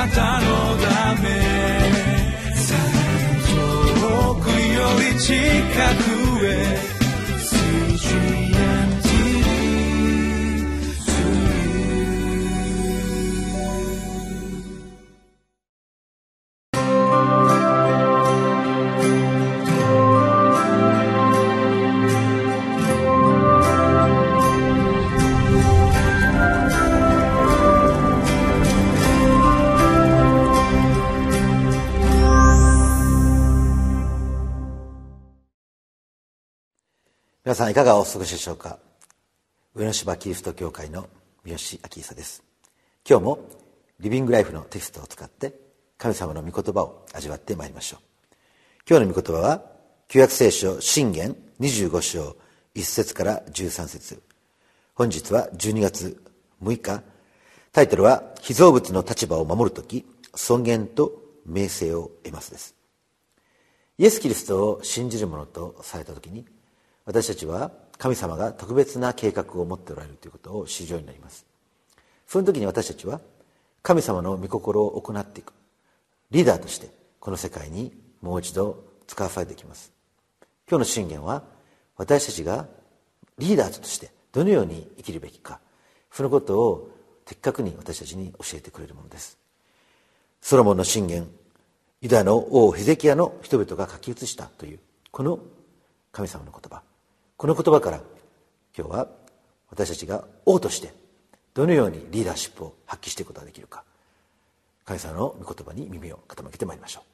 なたのため。遠くより近く。皆さんいかがお過ごしでしょうか？上野芝キリスト教会の三好明久です。今日もリビングライフのテキストを使って神様の御言葉を味わってまいりましょう。今日の御言葉は旧約聖書信玄25章1節から13節。本日は12月6日。タイトルは被造物の立場を守るとき尊厳と名声を得ますです。イエス・キリストを信じる者とされたときに私たちは神様が特別な計画を持っておられるということを知るようになります。その時に私たちは神様の御心を行っていく。リーダーとしてこの世界にもう一度使わされていきます。今日の信玄は私たちがリーダーとしてどのように生きるべきかそのことを的確に私たちに教えてくれるものです。ソロモンの信玄ユダの王ヘゼキヤの人々が書き写したというこの神様の言葉。この言葉から今日は私たちが王としてどのようにリーダーシップを発揮していくことができるか神様の御言葉に耳を傾けてまいりましょう。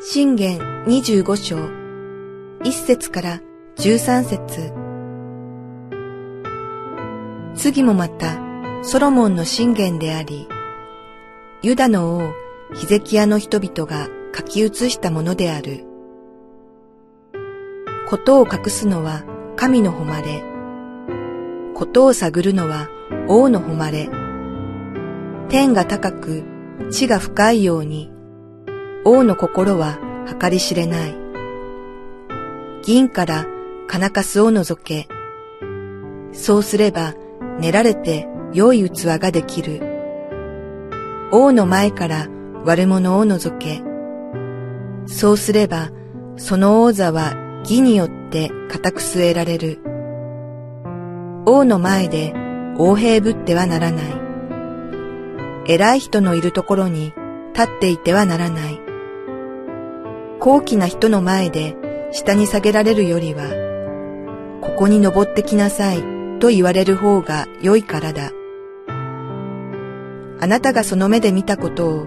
信玄25章1節から13節。次もまたソロモンの信玄でありユダの王ヒゼキヤの人々が書き写したものである。ことを隠すのは神の誉れ。ことを探るのは王の誉れ。天が高く地が深いように、王の心は計り知れない。銀から金かすを除け。そうすれば練られて良い器ができる。王の前から悪者を除け。そうすれば、その王座は義によって固く据えられる。王の前で横平ぶってはならない。偉い人のいるところに立っていてはならない。高貴な人の前で下に下げられるよりは、ここに登ってきなさいと言われる方が良いからだ。あなたがその目で見たことを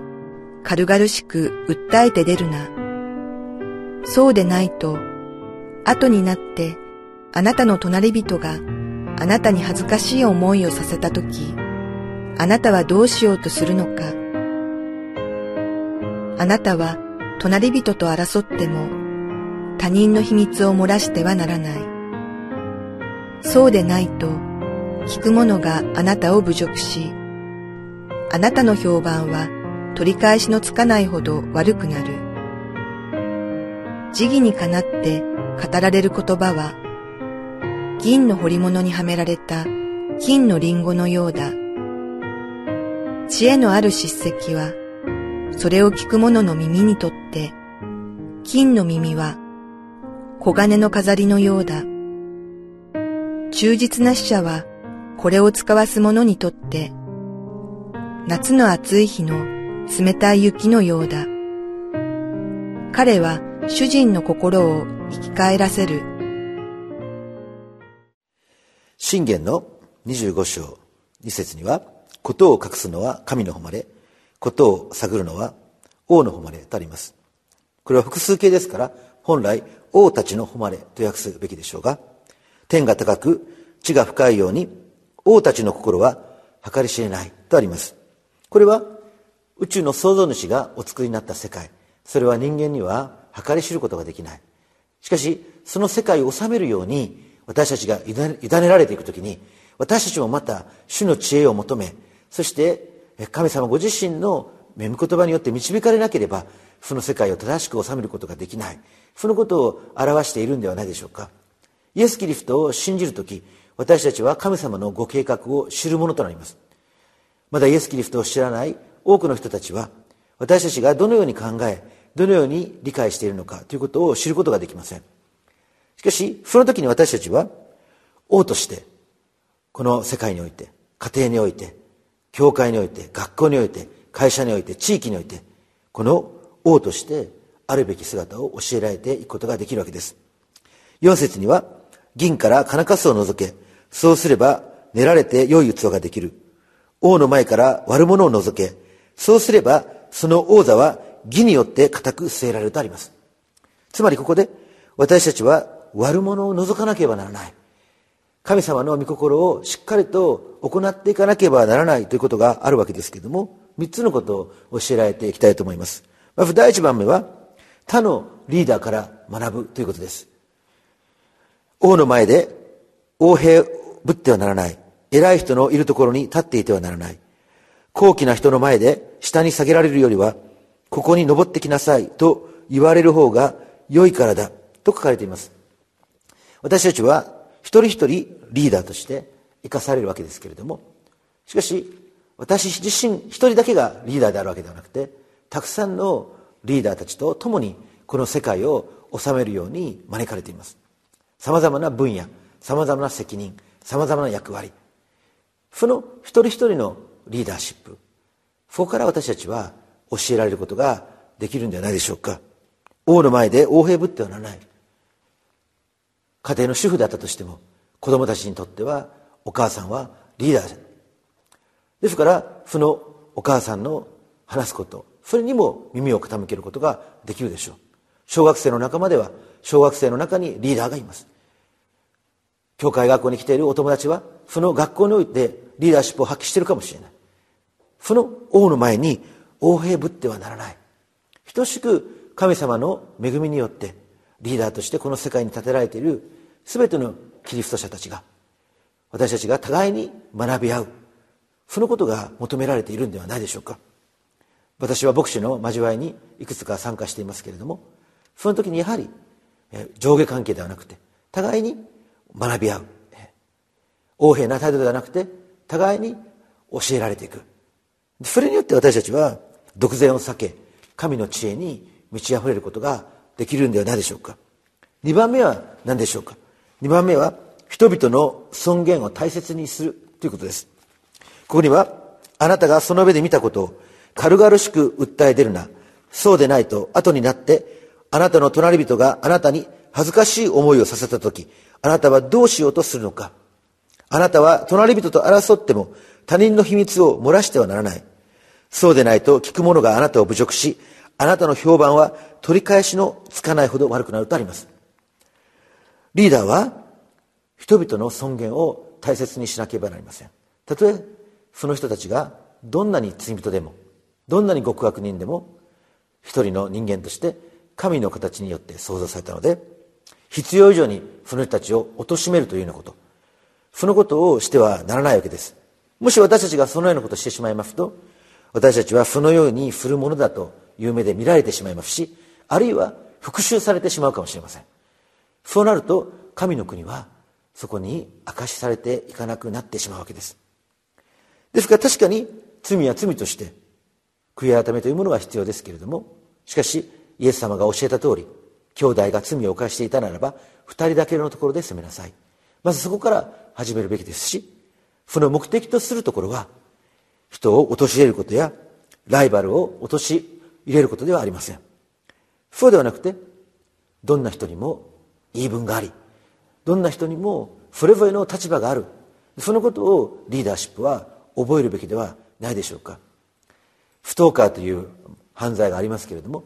軽々しく訴えて出るな。そうでないと、後になってあなたの隣人があなたに恥ずかしい思いをさせたとき、あなたはどうしようとするのか。あなたは隣人と争っても他人の秘密を漏らしてはならない。そうでないと、聞く者があなたを侮辱し、あなたの評判は取り返しのつかないほど悪くなる。時義にかなって語られる言葉は、銀の彫り物にはめられた金のリンゴのようだ。知恵のある叱責は、それを聞く者の耳にとって、金の耳は黄金の飾りのようだ。忠実な死者は、これを使わす者にとって、夏の暑い日の冷たい雪のようだ。彼は主人の心を生き返らせる。信玄の25章2節には、ことを隠すのは神の誉れ、ことを探るのは王の誉れとあります。これは複数形ですから、本来王たちの誉れと訳すべきでしょうが、天が高く地が深いように王たちの心は計り知れないとあります。これは宇宙の創造主がお作りになった世界。それは人間には計り知ることができない。しかしその世界を治めるように私たちが委ねられていくときに私たちもまた主の知恵を求めそして神様ご自身の御言葉によって導かれなければその世界を正しく治めることができない。そのことを表しているんではないでしょうか。イエス・キリストを信じるとき、私たちは神様のご計画を知るものとなります。まだイエス・キリストを知らない多くの人たちは、私たちがどのように考え、どのように理解しているのかということを知ることができません。しかし、その時に私たちは、王として、この世界において、家庭において、教会において、学校において、会社において、地域において、この王としてあるべき姿を教えられていくことができるわけです。4節には、銀から金かすを除け、そうすれば練られて良い器ができる。王の前から悪者を除け、そうすればその王座は義によって固く据えられるとあります。つまりここで私たちは悪者を除かなければならない。神様の御心をしっかりと行っていかなければならないということがあるわけですけれども、三つのことを教えられていきたいと思います。まず第一番目は、他のリーダーから学ぶということです。王の前で横兵ぶってはならない。偉い人のいるところに立っていてはならない。高貴な人の前で下に下げられるよりは、ここに登ってきなさいと言われる方が良いからだと書かれています。私たちは一人一人リーダーとして生かされるわけですけれども、しかし私自身一人だけがリーダーであるわけではなくて、たくさんのリーダーたちと共にこの世界を治めるように招かれています。様々な分野、様々な責任、様々な役割。その一人一人のリーダーシップ。そこから私たちは教えられることができるんではないでしょうか。王の前で横兵ぶってはならない。家庭の主婦だったとしても、子供たちにとってはお母さんはリーダーですから、そのお母さんの話すこと、それにも耳を傾けることができるでしょう。小学生の仲間では、小学生の中にリーダーがいます。教会学校に来ているお友達は、その学校においてリーダーシップを発揮しているかもしれない。その王の前に横兵ぶってはならない。等しく神様の恵みによってリーダーとしてこの世界に立てられている全てのキリスト者たちが私たちが互いに学び合うそのことが求められているんではないでしょうか私は牧師の交わりにいくつか参加していますけれどもその時にやはり上下関係ではなくて互いに学び合う横柄な態度ではなくて互いに教えられていく。それによって私たちは独善を避け神の知恵に満ち溢れることができるんではないでしょうか。2番目は何でしょうか。2番目は人々の尊厳を大切にするということです。ここにはあなたがその上で見たことを軽々しく訴え出るな。そうでないと後になってあなたの隣人があなたに恥ずかしい思いをさせた時あなたはどうしようとするのか。あなたは隣人と争っても他人の秘密を漏らしてはならない。そうでないと聞く者があなたを侮辱し、あなたの評判は取り返しのつかないほど悪くなるとあります。リーダーは人々の尊厳を大切にしなければなりません。たとえその人たちがどんなに罪人でも、どんなに極悪人でも、一人の人間として神の形によって創造されたので、必要以上にその人たちを貶めるというようなこと、そのことをしてはならないわけです。もし私たちがそのようなことをしてしまいますと、私たちはそのようにするものだという目で見られてしまいますし、あるいは復讐されてしまうかもしれません。そうなると、神の国はそこに明かしされていかなくなってしまうわけです。ですから確かに罪は罪として悔い改めというものは必要ですけれども、しかしイエス様が教えた通り、兄弟が罪を犯していたならば、二人だけのところで責めなさい。まずそこから始めるべきですし、その目的とするところは、人を陥れることや、ライバルを陥れることではありません。そうではなくて、どんな人にも言い分があり、どんな人にもそれぞれの立場がある。そのことをリーダーシップは覚えるべきではないでしょうか。ストーカーという犯罪がありますけれども、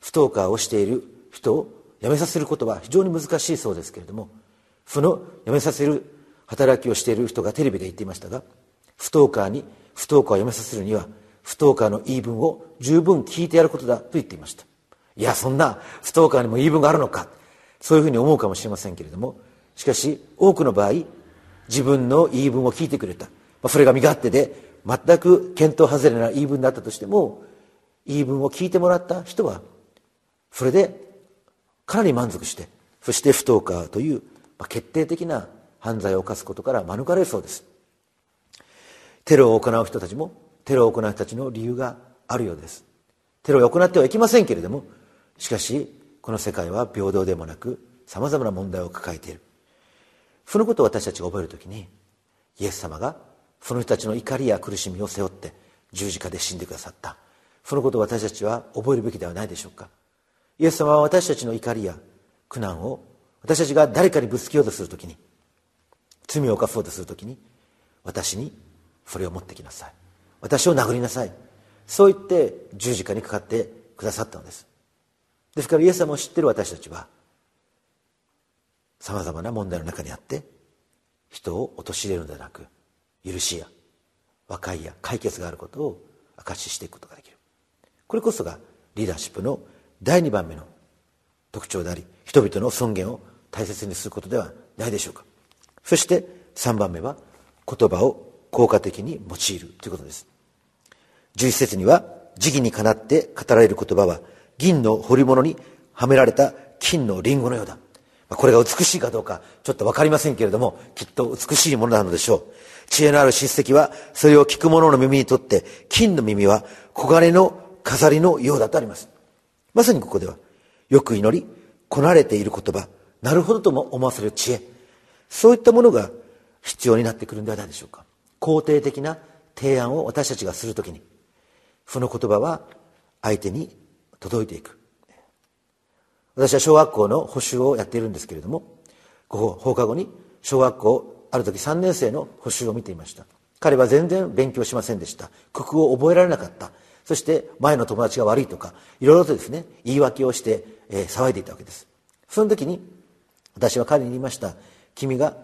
ストーカーをしている人を辞めさせることは非常に難しいそうですけれども、その辞めさせる働きをしている人がテレビで言っていましたが、ストーカーにストーカーを辞めさせるには、ストーカーの言い分を十分聞いてやることだと言っていました。いや、そんなストーカーにも言い分があるのか。そういうふうに思うかもしれませんけれども、しかし、多くの場合、自分の言い分を聞いてくれた。まあ、それが身勝手で、全く見当外れな言い分だったとしても、言い分を聞いてもらった人は、それでかなり満足して、そしてストーカーというまあ、決定的な犯罪を犯すことから免れそうです。テロを行う人たちもテロを行う人たちの理由があるようです。テロを行ってはいけませんけれどもしかしこの世界は平等でもなくさまざまな問題を抱えている。そのことを私たちが覚えるときにイエス様がその人たちの怒りや苦しみを背負って十字架で死んでくださった。そのことを私たちは覚えるべきではないでしょうか。イエス様は私たちの怒りや苦難を私たちが誰かにぶつけようとするときに罪を犯そうとするときに私にそれを持ってきなさい。私を殴りなさい。そう言って十字架にかかってくださったのです。ですからイエス様を知っている私たちはさまざまな問題の中にあって人を陥れるのではなく許しや和解や解決があることを証ししていくことができる。これこそがリーダーシップの第2番目の特徴であり人々の尊厳を大切にすることではないでしょうか。そして3番目は言葉を効果的に用いるということです。11節には時期にかなって語られる言葉は銀の彫り物にはめられた金のリンゴのようだ。これが美しいかどうかちょっと分かりませんけれどもきっと美しいものなのでしょう。知恵のある親戚はそれを聞く者の耳にとって金の耳は黄金の飾りのようだとあります。まさにここではよく祈りこなれている言葉なるほどとも思わせる知恵。そういったものが必要になってくるんではないでしょうか。肯定的な提案を私たちがするときにその言葉は相手に届いていく。私は小学校の補習をやっているんですけれども放課後に小学校ある時3年生の補習を見ていました。彼は全然勉強しませんでした。九九を覚えられなかった。そして前の友達が悪いとかいろいろとですね言い訳をして、えー、騒いでいたわけです。その時に私は彼に言いました。君が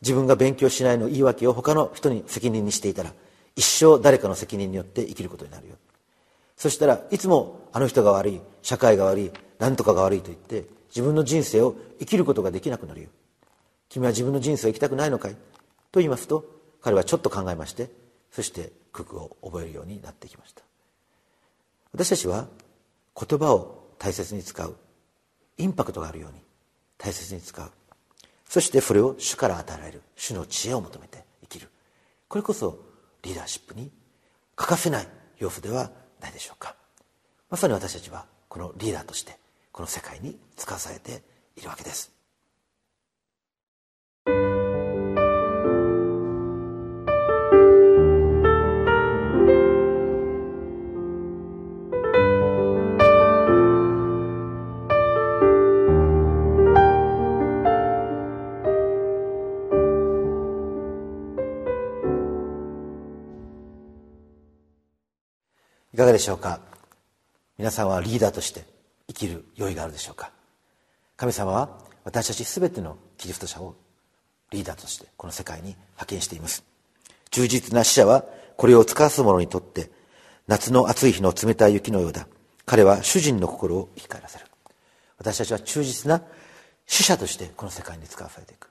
自分が勉強しないの言い訳を他の人に責任にしていたら一生誰かの責任によって生きることになるよ。そしたらいつもあの人が悪い社会が悪い何とかが悪いと言って自分の人生を生きることができなくなるよ。君は自分の人生を生きたくないのかい？と言いますと彼はちょっと考えましてそして九九を覚えるようになってきました。私たちは言葉を大切に使うインパクトがあるように大切に使う。そしてそれを主から与えられる。主の知恵を求めて生きる。これこそリーダーシップに欠かせない要素ではないでしょうか。まさに私たちはこのリーダーとしてこの世界に使わされているわけです。かがでしょうか？皆さんはリーダーとして生きる用意があるでしょうか？神様は私たち全てのキリスト者をリーダーとしてこの世界に派遣しています。忠実な死者はこれを使わす者にとって夏の暑い日の冷たい雪のようだ。彼は主人の心を生き返らせる。私たちは忠実な死者としてこの世界に使わされていく。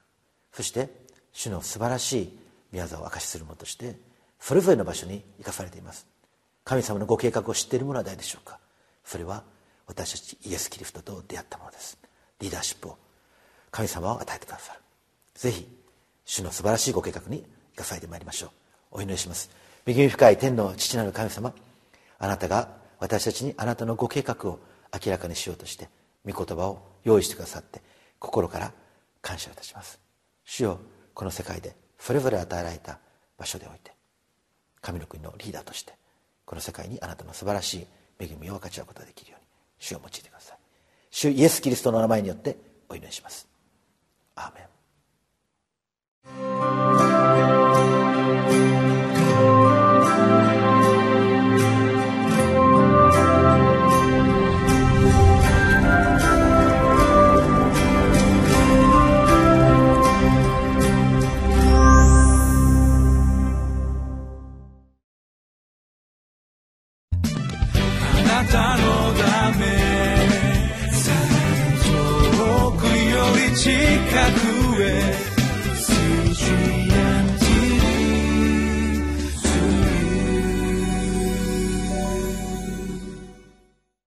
そして主の素晴らしい宮沢を明かしする者としてそれぞれの場所に生かされています。神様のご計画を知っている者は誰でしょうか？それは私たちイエス・キリストと出会ったものです。リーダーシップを神様を与えてくださる。ぜひ主の素晴らしいご計画に生かされてまいりましょう。お祈りします。恵み深い天の父なる神様あなたが私たちにあなたのご計画を明らかにしようとして御言葉を用意してくださって心から感謝いたします。主よこの世界でそれぞれ与えられた場所でおいて神の国のリーダーとしてこの世界にあなたの素晴らしい恵みを分かち合うことができるように主を用いてください。主イエス・キリストの名前によってお祈りします。アーメン。